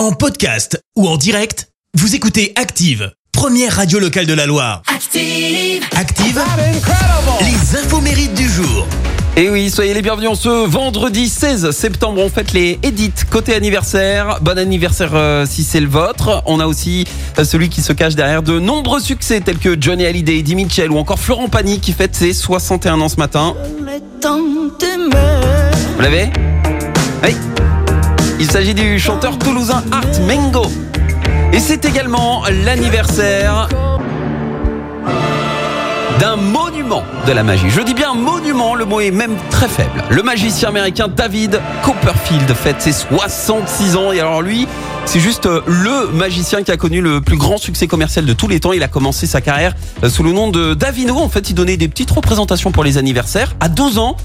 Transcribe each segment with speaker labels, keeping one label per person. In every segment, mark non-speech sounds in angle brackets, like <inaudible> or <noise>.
Speaker 1: En podcast ou en direct, vous écoutez Active, première radio locale de la Loire.
Speaker 2: Active.
Speaker 1: Active, les infos mérites du jour.
Speaker 3: Et oui, soyez les bienvenus. Ce vendredi 16 septembre, on fête les Edith côté anniversaire. Bon anniversaire euh, si c'est le vôtre. On a aussi euh, celui qui se cache derrière de nombreux succès tels que Johnny Hallyday, Eddie Mitchell ou encore Florent Pagny qui fête ses 61 ans ce matin. Vous l'avez? Oui. Il s'agit du chanteur toulousain Art Mengo. Et c'est également l'anniversaire d'un monument de la magie. Je dis bien monument, le mot est même très faible. Le magicien américain David Copperfield fête ses 66 ans et alors lui, c'est juste le magicien qui a connu le plus grand succès commercial de tous les temps. Il a commencé sa carrière sous le nom de Davino. En fait, il donnait des petites représentations pour les anniversaires. À 12 ans,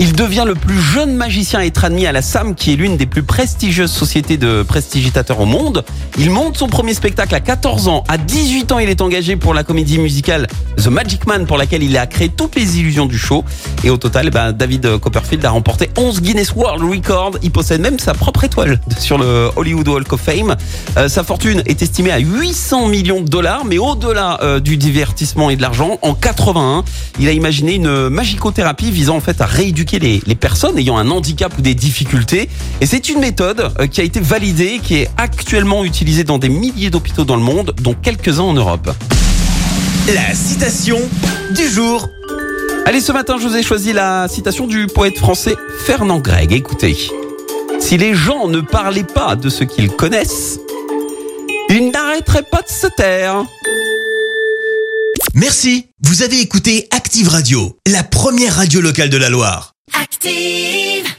Speaker 3: il devient le plus jeune magicien à être admis à la SAM, qui est l'une des plus prestigieuses sociétés de prestigitateurs au monde. Il monte son premier spectacle à 14 ans. À 18 ans, il est engagé pour la comédie musicale The Magic Man, pour laquelle il a créé toutes les illusions du show. Et au total, ben, David Copperfield a remporté 11 Guinness World Records. Il possède même sa propre étoile <laughs> sur le Hollywood Walk of Fame. Euh, sa fortune est estimée à 800 millions de dollars, mais au-delà euh, du divertissement et de l'argent, en 81, il a imaginé une magicothérapie visant en fait à rééduquer les, les personnes ayant un handicap ou des difficultés. Et c'est une méthode euh, qui a été validée, qui est actuellement utilisée dans des milliers d'hôpitaux dans le monde, dont quelques-uns en Europe.
Speaker 1: La citation du jour.
Speaker 3: Allez, ce matin, je vous ai choisi la citation du poète français Fernand Gregg. Écoutez. Si les gens ne parlaient pas de ce qu'ils connaissent, ils n'arrêteraient pas de se taire.
Speaker 1: Merci. Vous avez écouté Active Radio, la première radio locale de la Loire.
Speaker 2: Active.